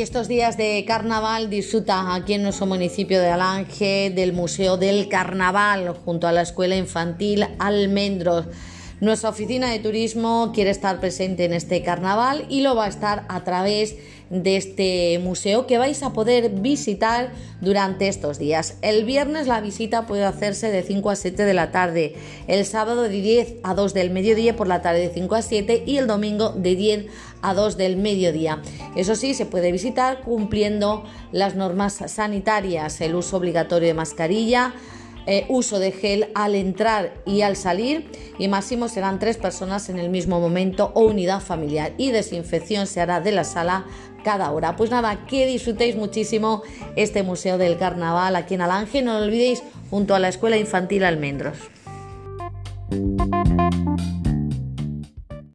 Estos días de carnaval disfruta aquí en nuestro municipio de Alange del Museo del Carnaval junto a la Escuela Infantil Almendros. Nuestra oficina de turismo quiere estar presente en este carnaval y lo va a estar a través de este museo que vais a poder visitar durante estos días. El viernes la visita puede hacerse de 5 a 7 de la tarde, el sábado de 10 a 2 del mediodía por la tarde de 5 a 7 y el domingo de 10 a 2 del mediodía. Eso sí, se puede visitar cumpliendo las normas sanitarias, el uso obligatorio de mascarilla, eh, uso de gel al entrar y al salir y máximo serán tres personas en el mismo momento o unidad familiar y desinfección se hará de la sala cada hora. Pues nada, que disfrutéis muchísimo este Museo del Carnaval aquí en Alange, no lo olvidéis junto a la Escuela Infantil Almendros.